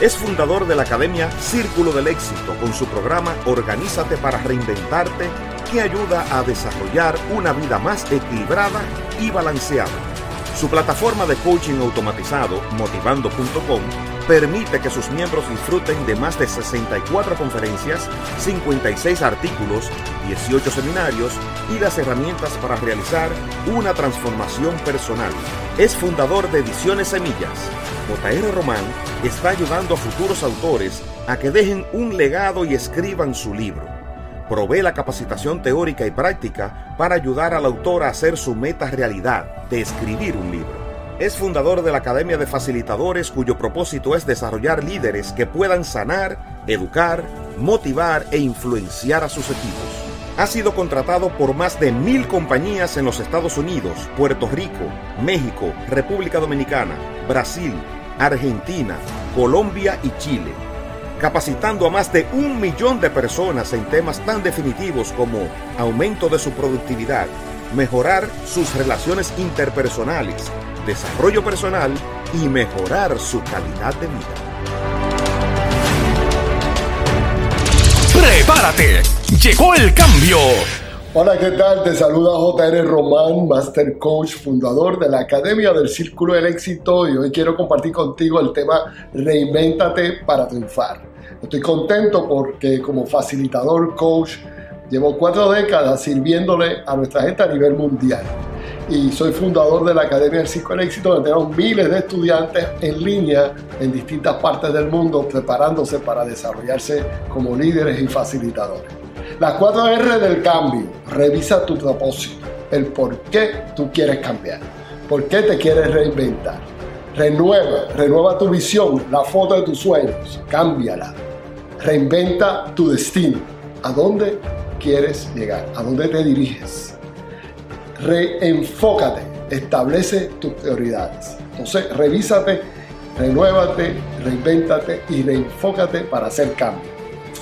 Es fundador de la Academia Círculo del Éxito con su programa Organízate para Reinventarte que ayuda a desarrollar una vida más equilibrada y balanceada. Su plataforma de coaching automatizado, motivando.com, permite que sus miembros disfruten de más de 64 conferencias, 56 artículos, 18 seminarios y las herramientas para realizar una transformación personal. Es fundador de Ediciones Semillas. JR Román está ayudando a futuros autores a que dejen un legado y escriban su libro provee la capacitación teórica y práctica para ayudar al autor a hacer su meta realidad de escribir un libro. Es fundador de la Academia de Facilitadores cuyo propósito es desarrollar líderes que puedan sanar, educar, motivar e influenciar a sus equipos. Ha sido contratado por más de mil compañías en los Estados Unidos, Puerto Rico, México, República Dominicana, Brasil, Argentina, Colombia y Chile capacitando a más de un millón de personas en temas tan definitivos como aumento de su productividad, mejorar sus relaciones interpersonales, desarrollo personal y mejorar su calidad de vida. ¡Prepárate! ¡Llegó el cambio! Hola, ¿qué tal? Te saluda JR Román, Master Coach, fundador de la Academia del Círculo del Éxito y hoy quiero compartir contigo el tema Reinvéntate para triunfar. Estoy contento porque como facilitador, coach, llevo cuatro décadas sirviéndole a nuestra gente a nivel mundial. Y soy fundador de la Academia del Círculo del Éxito, donde tenemos miles de estudiantes en línea en distintas partes del mundo preparándose para desarrollarse como líderes y facilitadores. Las cuatro R del cambio. Revisa tu propósito, el por qué tú quieres cambiar, por qué te quieres reinventar. Renueva, renueva tu visión, la foto de tus sueños, cámbiala. Reinventa tu destino. ¿A dónde quieres llegar? ¿A dónde te diriges? Reenfócate, establece tus prioridades. Entonces, revísate, renuévate, reinvéntate y reenfócate para hacer cambio.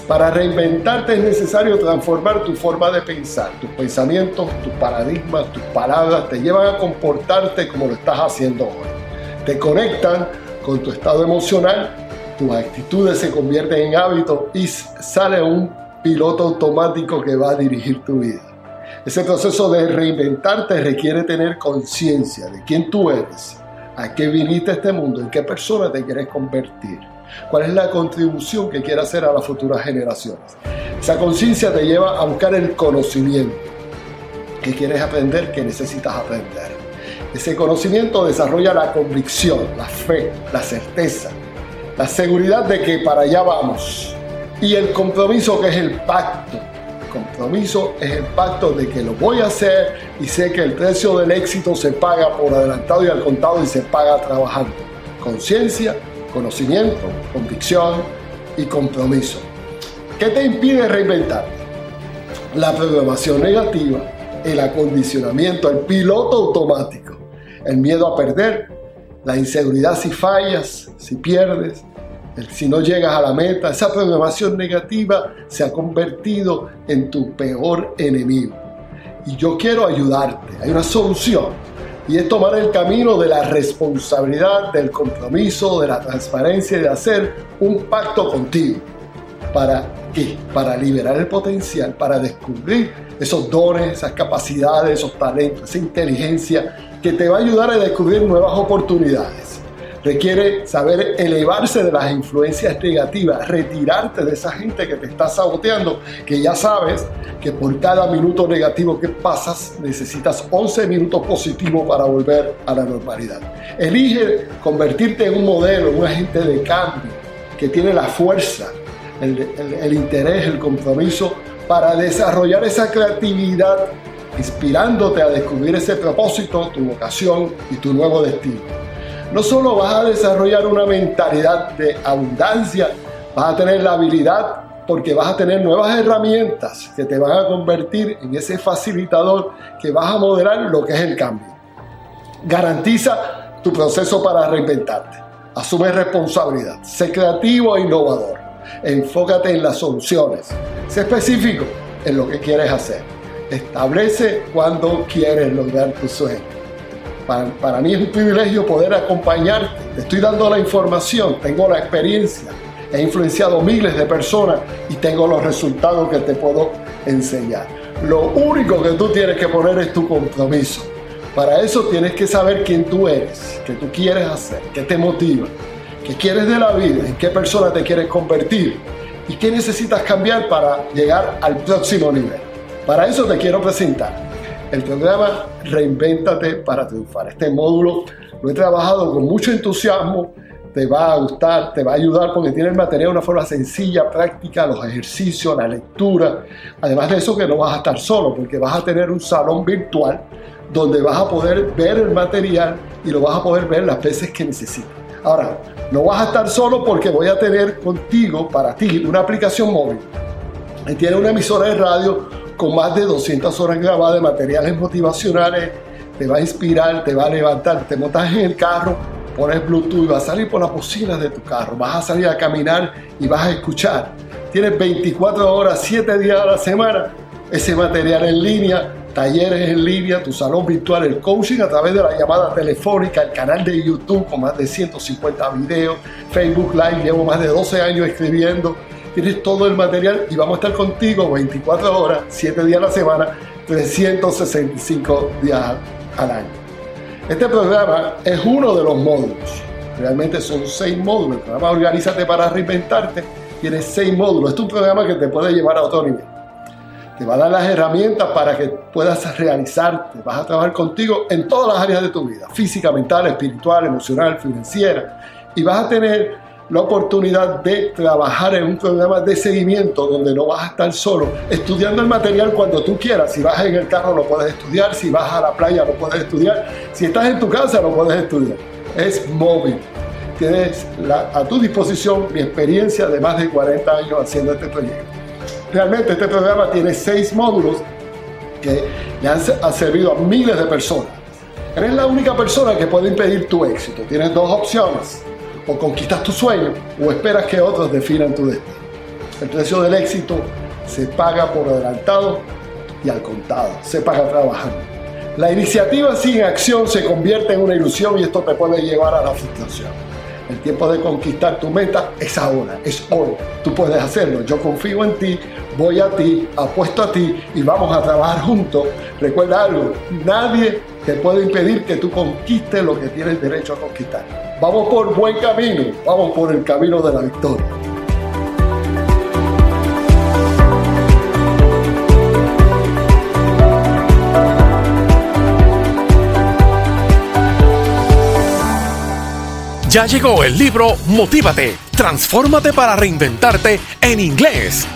Para reinventarte es necesario transformar tu forma de pensar. Tus pensamientos, tus paradigmas, tus palabras te llevan a comportarte como lo estás haciendo hoy. Te conectan con tu estado emocional, tus actitudes se convierten en hábitos y sale un piloto automático que va a dirigir tu vida. Ese proceso de reinventarte requiere tener conciencia de quién tú eres, a qué viniste a este mundo, en qué persona te quieres convertir cuál es la contribución que quiere hacer a las futuras generaciones. Esa conciencia te lleva a buscar el conocimiento que quieres aprender, que necesitas aprender. Ese conocimiento desarrolla la convicción, la fe, la certeza, la seguridad de que para allá vamos. Y el compromiso que es el pacto. El compromiso es el pacto de que lo voy a hacer y sé que el precio del éxito se paga por adelantado y al contado y se paga trabajando. Conciencia, conocimiento, convicción y compromiso. ¿Qué te impide reinventarte? La programación negativa, el acondicionamiento, el piloto automático, el miedo a perder, la inseguridad si fallas, si pierdes, si no llegas a la meta, esa programación negativa se ha convertido en tu peor enemigo. Y yo quiero ayudarte. Hay una solución Y es tomar el camino de la responsabilidad, del compromiso, de la transparencia y de hacer un pacto contigo. ¿Para qué? Para liberar el potencial, para descubrir esos dones, esas capacidades, esos talentos, esa inteligencia que te va a ayudar a descubrir nuevas oportunidades. Requiere saber elevarse de las influencias negativas, retirarte de esa gente que te está saboteando, que ya sabes que por cada minuto negativo que pasas necesitas 11 minutos positivos para volver a la normalidad. Elige convertirte en un modelo, un agente de cambio que tiene la fuerza, el, el interés, el compromiso para desarrollar esa creatividad inspirándote a descubrir ese propósito, tu vocación y tu nuevo destino. No solo vas a desarrollar una mentalidad de abundancia, vas a tener la habilidad porque vas a tener nuevas herramientas que te van a convertir en ese facilitador que vas a moderar lo que es el cambio. Garantiza tu proceso para reinventarte. Asume responsabilidad. Sé creativo e innovador. Enfócate en las soluciones. Sé específico en lo que quieres hacer establece cuando quieres lograr tu sueño. Para, mí es un privilegio poder acompañarte. Te estoy dando la información, tengo la experiencia, he influenciado miles de personas y tengo los resultados que te puedo enseñar. Lo único que tú tienes que poner es tu compromiso. Para eso tienes que saber quién tú eres, qué tú quieres hacer, qué te motiva, qué quieres de la vida, en qué persona te quieres convertir y qué necesitas cambiar para llegar al próximo nivel. Para eso te quiero presentar el programa Reinvéntate para triunfar. Este módulo lo he trabajado con mucho entusiasmo, te va a gustar, te va a ayudar porque tiene el material de una forma sencilla, práctica, los ejercicios, la lectura. Además de eso que no vas a estar solo porque vas a tener un salón virtual donde vas a poder ver el material y lo vas a poder ver las veces que necesites. Ahora, no vas a estar solo porque voy a tener contigo, para ti, una aplicación móvil. Y tiene una emisora de radio con más de 200 horas grabadas de materiales motivacionales, te va a inspirar, te va a levantar, te montas en el carro, pones Bluetooth vas a salir por las bocinas de tu carro, vas a salir a caminar y vas a escuchar. Tienes 24 horas, 7 días a la semana, ese material en línea, talleres en línea, tu salón virtual, el coaching a través de la llamada telefónica, el canal de YouTube con más de 150 videos, Facebook Live, llevo más de 12 años escribiendo tienes todo el material y vamos a estar contigo 24 horas, 7 días a la semana, 365 días al año. Este programa es uno de los módulos. Realmente son seis módulos. El programa Organízate para Reinventarte tiene seis módulos. Es un programa que te puede llevar a otro nivel. Te va a dar las herramientas para que puedas realizarte. Vas a trabajar contigo en todas las áreas de tu vida. Física, mental, espiritual, emocional, financiera. Y vas a tener la oportunidad de trabajar en un programa de seguimiento donde no vas a estar solo, estudiando el material cuando tú quieras. Si vas en el carro lo puedes estudiar, si vas a la playa lo puedes estudiar, si estás en tu casa lo puedes estudiar. Es móvil. Tienes a tu disposición mi experiencia de más de 40 años haciendo este proyecto. Realmente este programa tiene seis módulos que le han, han servido a miles de personas. Eres la única persona que puede impedir tu éxito. Tienes dos opciones o conquistas tu sueño o esperas que otros definan tu destino. El precio del éxito se paga por adelantado y al contado, se paga trabajando. La iniciativa sin acción se convierte en una ilusión y esto te puede llevar a la frustración. El tiempo de conquistar tu meta es ahora, es hoy. Tú puedes hacerlo. Yo confío en ti, voy a ti, apuesto a ti y vamos a trabajar juntos. Recuerda algo, nadie te puede impedir que tú conquistes lo que tienes derecho a conquistar. Vamos por buen camino, vamos por el camino de la victoria. Ya llegó el libro Motívate, transfórmate para reinventarte en inglés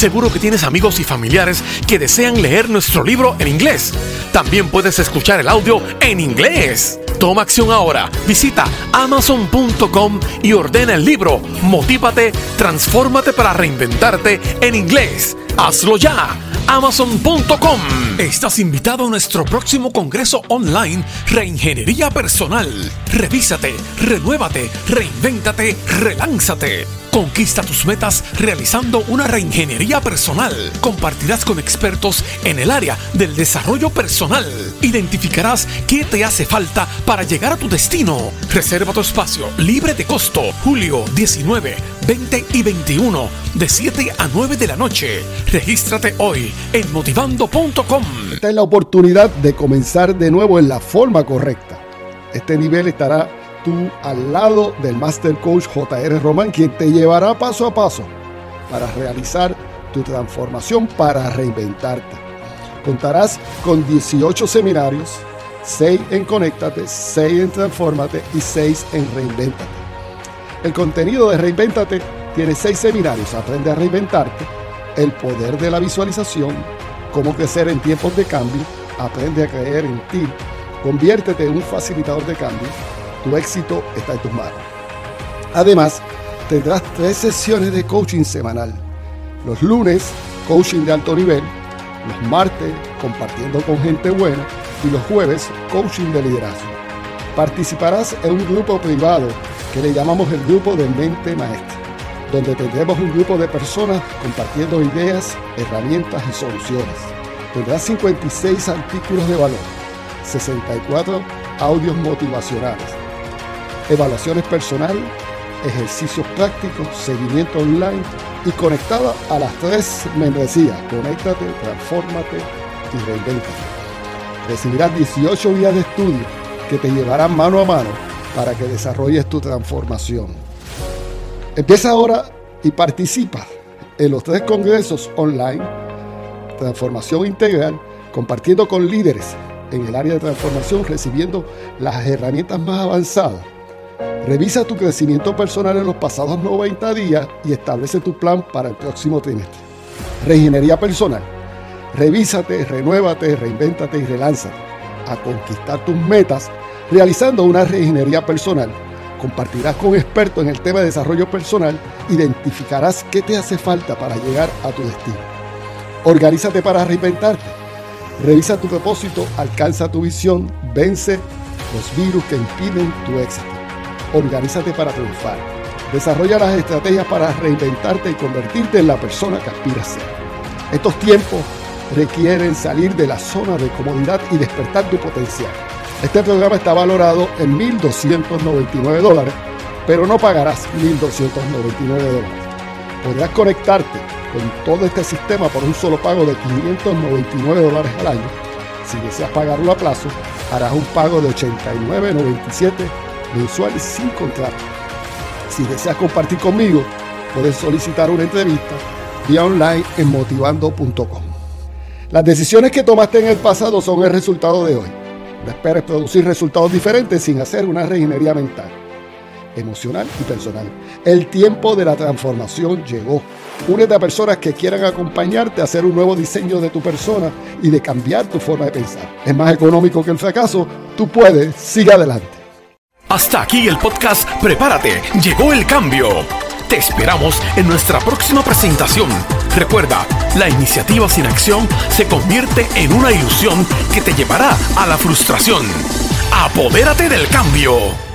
Seguro que tienes amigos y familiares que desean leer nuestro libro en inglés. También puedes escuchar el audio en inglés. Toma acción ahora. Visita amazon.com y ordena el libro Motívate, transfórmate para reinventarte en inglés. Hazlo ya. Amazon.com. Estás invitado a nuestro próximo congreso online Reingeniería Personal. Revísate, renuévate, reinvéntate, relánzate. Conquista tus metas realizando una reingeniería personal. Compartirás con expertos en el área del desarrollo personal. Identificarás qué te hace falta para llegar a tu destino. Reserva tu espacio libre de costo. Julio 19, 20 y 21 de 7 a 9 de la noche. Regístrate hoy en motivando.com. Esta es la oportunidad de comenzar de nuevo en la forma correcta. Este nivel estará tú al lado del Master Coach JR Román, quien te llevará paso a paso para realizar tu transformación, para reinventarte. Contarás con 18 seminarios, 6 en Conéctate, 6 en Transformate y 6 en Reinventate. El contenido de Reinventate tiene 6 seminarios. Aprende a reinventarte, el poder de la visualización, cómo crecer en tiempos de cambio, aprende a creer en ti, conviértete en un facilitador de cambio tu éxito está en tus manos. Además, tendrás tres sesiones de coaching semanal. Los lunes, coaching de alto nivel. Los martes, compartiendo con gente buena. Y los jueves, coaching de liderazgo. Participarás en un grupo privado que le llamamos el grupo de mente maestra, donde tendremos un grupo de personas compartiendo ideas, herramientas y soluciones. Tendrás 56 artículos de valor, 64 audios motivacionales, evaluaciones personal, ejercicios prácticos, seguimiento online y conectada a las tres membresías. Conéctate, transfórmate y reinventate. Recibirás 18 días de estudio que te llevarán mano a mano para que desarrolles tu transformación. Empieza ahora y participa en los tres congresos online, Transformación Integral, compartiendo con líderes en el área de transformación, recibiendo las herramientas más avanzadas Revisa tu crecimiento personal en los pasados 90 días y establece tu plan para el próximo trimestre. Reingeniería personal. Revísate, renuévate, reinvéntate y relánzate a conquistar tus metas realizando una reingeniería personal. Compartirás con expertos en el tema de desarrollo personal, identificarás qué te hace falta para llegar a tu destino. Organízate para reinventarte. Revisa tu propósito, alcanza tu visión, vence los virus que impiden tu éxito. Organízate para triunfar. Desarrolla las estrategias para reinventarte y convertirte en la persona que aspiras a ser. Estos tiempos requieren salir de la zona de comodidad y despertar tu potencial. Este programa está valorado en 1.299 dólares, pero no pagarás 1.299 dólares. Podrás conectarte con todo este sistema por un solo pago de 599 dólares al año. Si deseas pagarlo a plazo, harás un pago de 89.97 mensuales sin contrato. Si deseas compartir conmigo, puedes solicitar una entrevista vía online en motivando.com. Las decisiones que tomaste en el pasado son el resultado de hoy. No esperes producir resultados diferentes sin hacer una reingeniería mental, emocional y personal. El tiempo de la transformación llegó. Únete a personas que quieran acompañarte a hacer un nuevo diseño de tu persona y de cambiar tu forma de pensar. Es más económico que el fracaso. Tú puedes. Sigue adelante. Hasta aquí el podcast Prepárate, llegó el cambio. Te esperamos en nuestra próxima presentación. Recuerda, la iniciativa sin acción se convierte en una ilusión que te llevará a la frustración. Apodérate del cambio.